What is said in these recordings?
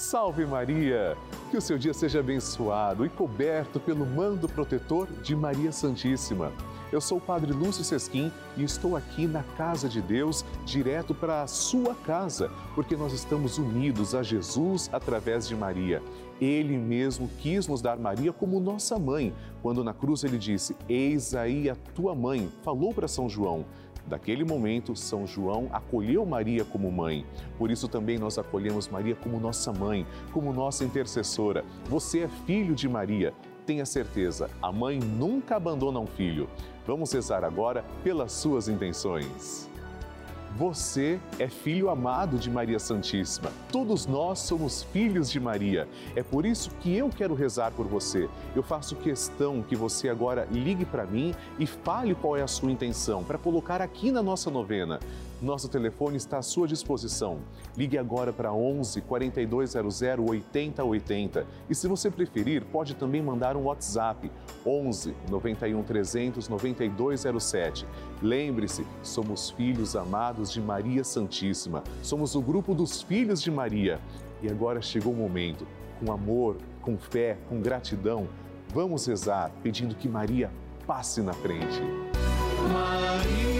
Salve Maria! Que o seu dia seja abençoado e coberto pelo mando protetor de Maria Santíssima. Eu sou o Padre Lúcio Sesquim e estou aqui na casa de Deus, direto para a sua casa, porque nós estamos unidos a Jesus através de Maria. Ele mesmo quis nos dar Maria como nossa mãe, quando na cruz ele disse: Eis aí a tua mãe, falou para São João. Daquele momento, São João acolheu Maria como mãe. Por isso também nós acolhemos Maria como nossa mãe, como nossa intercessora. Você é filho de Maria. Tenha certeza, a mãe nunca abandona um filho. Vamos rezar agora pelas suas intenções. Você é filho amado de Maria Santíssima. Todos nós somos filhos de Maria. É por isso que eu quero rezar por você. Eu faço questão que você agora ligue para mim e fale qual é a sua intenção para colocar aqui na nossa novena. Nosso telefone está à sua disposição. Ligue agora para 11 4200 8080 e se você preferir, pode também mandar um WhatsApp 11 91 300 9207. Lembre-se, somos filhos amados de Maria Santíssima. Somos o grupo dos filhos de Maria. E agora chegou o momento, com amor, com fé, com gratidão, vamos rezar pedindo que Maria passe na frente. Maria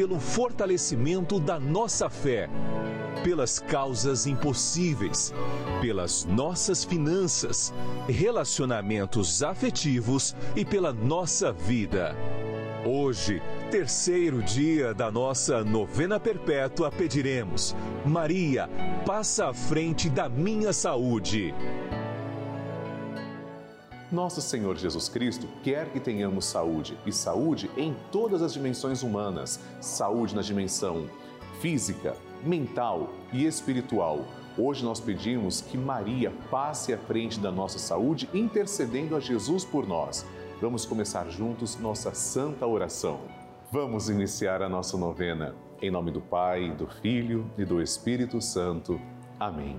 pelo fortalecimento da nossa fé, pelas causas impossíveis, pelas nossas finanças, relacionamentos afetivos e pela nossa vida. Hoje, terceiro dia da nossa novena perpétua, pediremos: Maria, passa à frente da minha saúde. Nosso Senhor Jesus Cristo quer que tenhamos saúde, e saúde em todas as dimensões humanas saúde na dimensão física, mental e espiritual. Hoje nós pedimos que Maria passe à frente da nossa saúde, intercedendo a Jesus por nós. Vamos começar juntos nossa santa oração. Vamos iniciar a nossa novena. Em nome do Pai, do Filho e do Espírito Santo. Amém.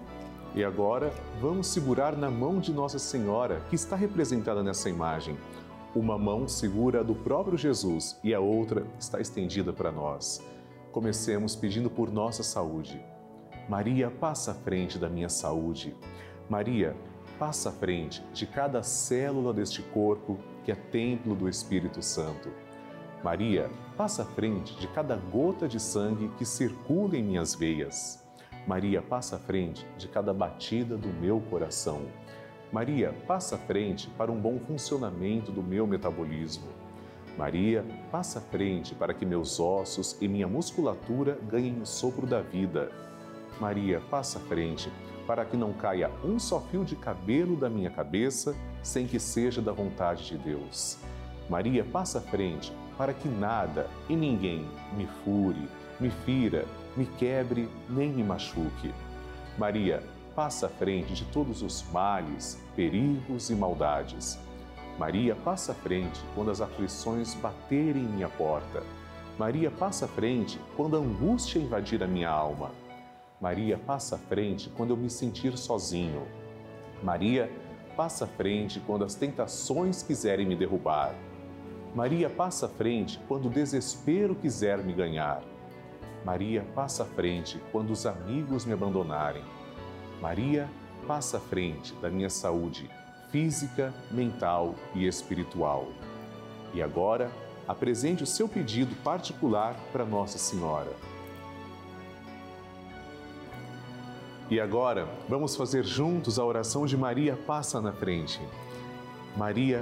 E agora, vamos segurar na mão de Nossa Senhora, que está representada nessa imagem. Uma mão segura a do próprio Jesus e a outra está estendida para nós. Comecemos pedindo por nossa saúde. Maria, passa à frente da minha saúde. Maria, passa à frente de cada célula deste corpo que é templo do Espírito Santo. Maria, passa à frente de cada gota de sangue que circula em minhas veias. Maria, passa à frente de cada batida do meu coração. Maria, passa à frente para um bom funcionamento do meu metabolismo. Maria, passa à frente para que meus ossos e minha musculatura ganhem o sopro da vida. Maria, passa à frente para que não caia um só fio de cabelo da minha cabeça sem que seja da vontade de Deus. Maria, passa à frente para que nada e ninguém me fure, me fira, me quebre nem me machuque. Maria, passa à frente de todos os males, perigos e maldades. Maria passa à frente quando as aflições baterem em minha porta. Maria passa à frente quando a angústia invadir a minha alma. Maria passa à frente quando eu me sentir sozinho. Maria passa à frente quando as tentações quiserem me derrubar. Maria passa à frente quando o desespero quiser me ganhar. Maria passa à frente quando os amigos me abandonarem. Maria passa à frente da minha saúde física, mental e espiritual. E agora, apresente o seu pedido particular para Nossa Senhora. E agora, vamos fazer juntos a oração de Maria passa na frente. Maria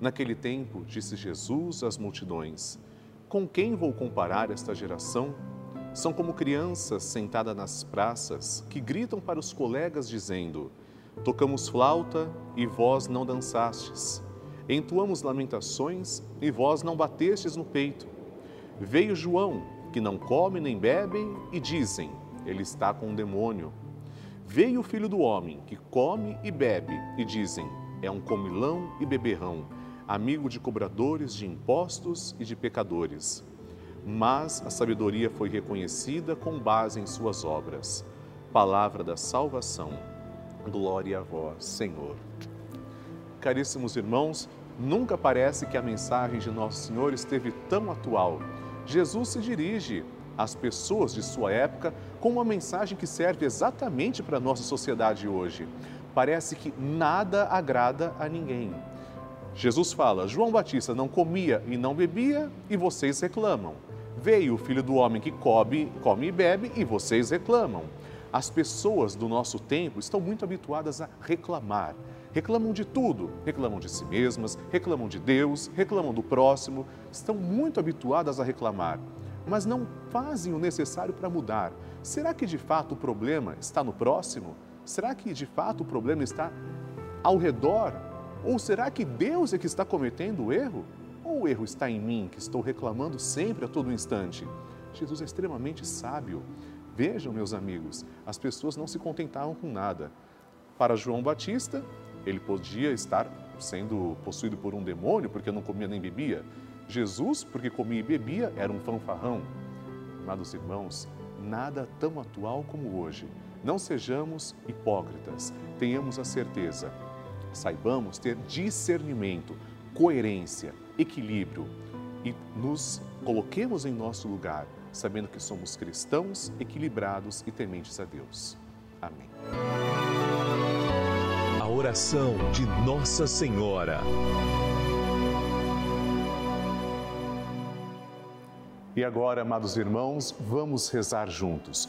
Naquele tempo, disse Jesus às multidões: Com quem vou comparar esta geração? São como crianças sentadas nas praças que gritam para os colegas dizendo: Tocamos flauta e vós não dançastes. Entoamos lamentações e vós não batestes no peito. Veio João, que não come nem bebe, e dizem: Ele está com um demônio. Veio o filho do homem, que come e bebe, e dizem: É um comilão e beberrão, amigo de cobradores de impostos e de pecadores. Mas a sabedoria foi reconhecida com base em suas obras. Palavra da salvação. Glória a vós, Senhor. Caríssimos irmãos, nunca parece que a mensagem de Nosso Senhor esteve tão atual Jesus se dirige às pessoas de sua época com uma mensagem que serve exatamente para a nossa sociedade hoje. Parece que nada agrada a ninguém. Jesus fala: João Batista não comia e não bebia e vocês reclamam. Veio o filho do homem que come, come e bebe e vocês reclamam. As pessoas do nosso tempo estão muito habituadas a reclamar. Reclamam de tudo, reclamam de si mesmas, reclamam de Deus, reclamam do próximo, estão muito habituadas a reclamar, mas não fazem o necessário para mudar. Será que de fato o problema está no próximo? Será que de fato o problema está ao redor? Ou será que Deus é que está cometendo o erro? Ou o erro está em mim, que estou reclamando sempre a todo instante? Jesus é extremamente sábio. Vejam, meus amigos, as pessoas não se contentavam com nada. Para João Batista, ele podia estar sendo possuído por um demônio porque não comia nem bebia. Jesus, porque comia e bebia, era um fanfarrão. Amados irmãos, nada tão atual como hoje. Não sejamos hipócritas, tenhamos a certeza. Saibamos ter discernimento, coerência, equilíbrio e nos coloquemos em nosso lugar, sabendo que somos cristãos, equilibrados e tementes a Deus. Amém oração de Nossa Senhora. E agora, amados irmãos, vamos rezar juntos.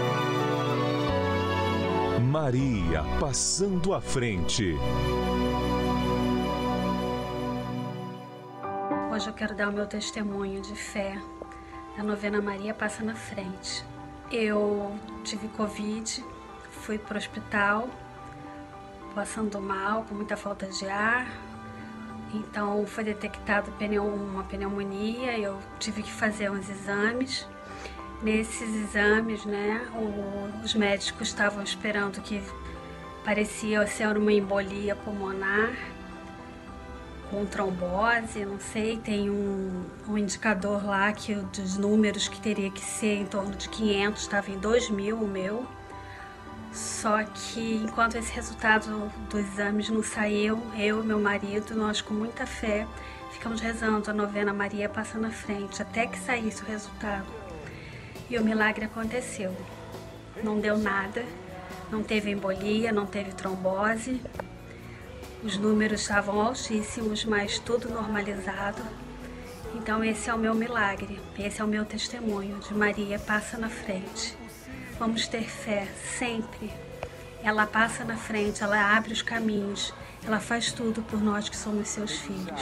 Maria passando à frente. Hoje eu quero dar o meu testemunho de fé da novena Maria Passa na Frente. Eu tive Covid, fui para o hospital, passando mal, com muita falta de ar. Então foi detectado uma pneumonia, eu tive que fazer uns exames Nesses exames, né, os médicos estavam esperando que parecia ser uma embolia pulmonar com trombose, não sei, tem um, um indicador lá que dos números que teria que ser em torno de 500, estava em 2000 o meu. Só que enquanto esse resultado dos exames não saiu, eu e meu marido, nós com muita fé, ficamos rezando a novena Maria passa na frente, até que saísse o resultado. E o milagre aconteceu. Não deu nada, não teve embolia, não teve trombose. Os números estavam altíssimos, mas tudo normalizado. Então esse é o meu milagre, esse é o meu testemunho de Maria passa na frente. Vamos ter fé sempre. Ela passa na frente, ela abre os caminhos, ela faz tudo por nós que somos seus filhos.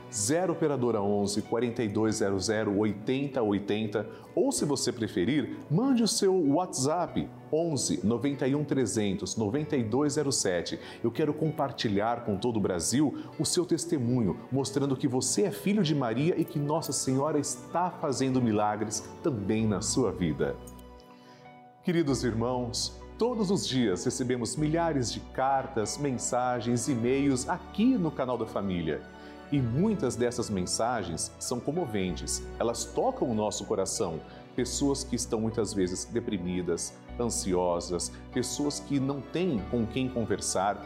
0 operadora 11 4200 8080 ou se você preferir, mande o seu WhatsApp 11 91 300 9207. Eu quero compartilhar com todo o Brasil o seu testemunho, mostrando que você é filho de Maria e que Nossa Senhora está fazendo milagres também na sua vida. Queridos irmãos, todos os dias recebemos milhares de cartas, mensagens, e-mails aqui no canal da família. E muitas dessas mensagens são comoventes, elas tocam o nosso coração. Pessoas que estão muitas vezes deprimidas, ansiosas, pessoas que não têm com quem conversar,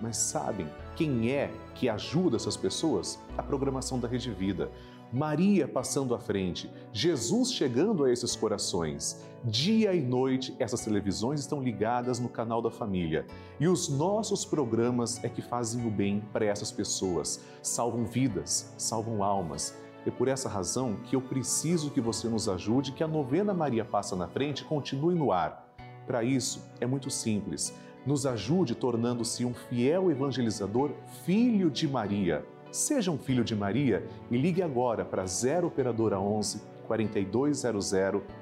mas sabem quem é que ajuda essas pessoas? A programação da Rede Vida. Maria passando à frente, Jesus chegando a esses corações. Dia e noite, essas televisões estão ligadas no canal da família. E os nossos programas é que fazem o bem para essas pessoas, salvam vidas, salvam almas. É por essa razão que eu preciso que você nos ajude, que a novena Maria Passa na Frente continue no ar. Para isso, é muito simples. Nos ajude tornando-se um fiel evangelizador, filho de Maria. Seja um filho de Maria e ligue agora para 0 Operadora 11 4200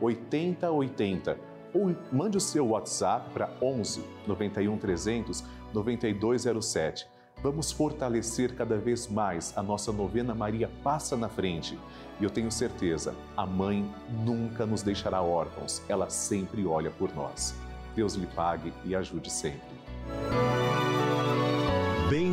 8080 ou mande o seu WhatsApp para 11 91 300 9207. Vamos fortalecer cada vez mais a nossa novena Maria Passa na Frente. E eu tenho certeza, a mãe nunca nos deixará órfãos, ela sempre olha por nós. Deus lhe pague e ajude sempre.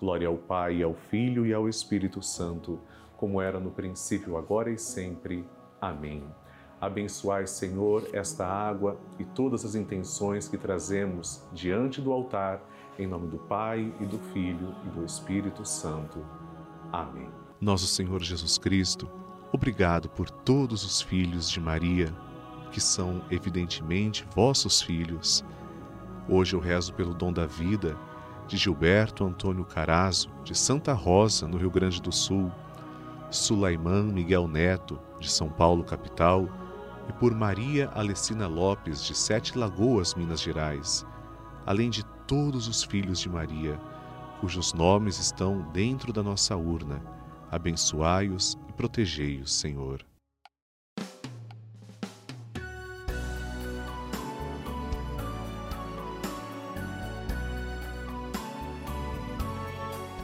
Glória ao Pai, ao Filho e ao Espírito Santo, como era no princípio, agora e sempre. Amém. Abençoai, Senhor, esta água e todas as intenções que trazemos diante do altar, em nome do Pai e do Filho e do Espírito Santo. Amém. Nosso Senhor Jesus Cristo, obrigado por todos os filhos de Maria, que são evidentemente vossos filhos. Hoje eu rezo pelo dom da vida de Gilberto Antônio Carazo, de Santa Rosa, no Rio Grande do Sul, Sulaiman Miguel Neto, de São Paulo, capital, e por Maria Alessina Lopes, de Sete Lagoas, Minas Gerais, além de todos os filhos de Maria, cujos nomes estão dentro da nossa urna. Abençoai-os e protegei-os, Senhor.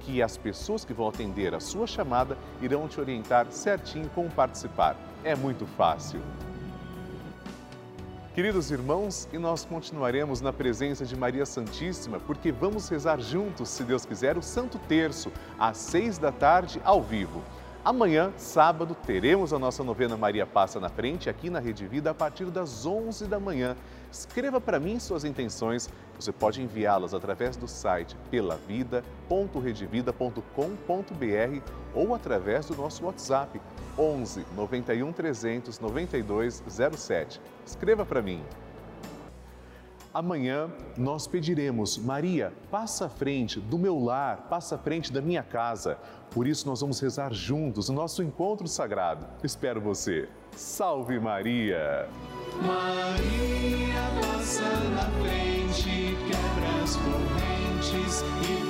que as pessoas que vão atender a sua chamada irão te orientar certinho como participar. É muito fácil. Queridos irmãos, e nós continuaremos na presença de Maria Santíssima, porque vamos rezar juntos, se Deus quiser, o Santo Terço, às seis da tarde, ao vivo. Amanhã, sábado, teremos a nossa novena Maria Passa na Frente aqui na Rede Vida a partir das 11 da manhã. Escreva para mim suas intenções. Você pode enviá-las através do site pelavida.redevida.com.br ou através do nosso WhatsApp 11 91 300 92 07. Escreva para mim. Amanhã nós pediremos, Maria, passa à frente do meu lar, passa à frente da minha casa. Por isso nós vamos rezar juntos o nosso encontro sagrado. Espero você. Salve Maria! Maria passa na frente, quebra as correntes e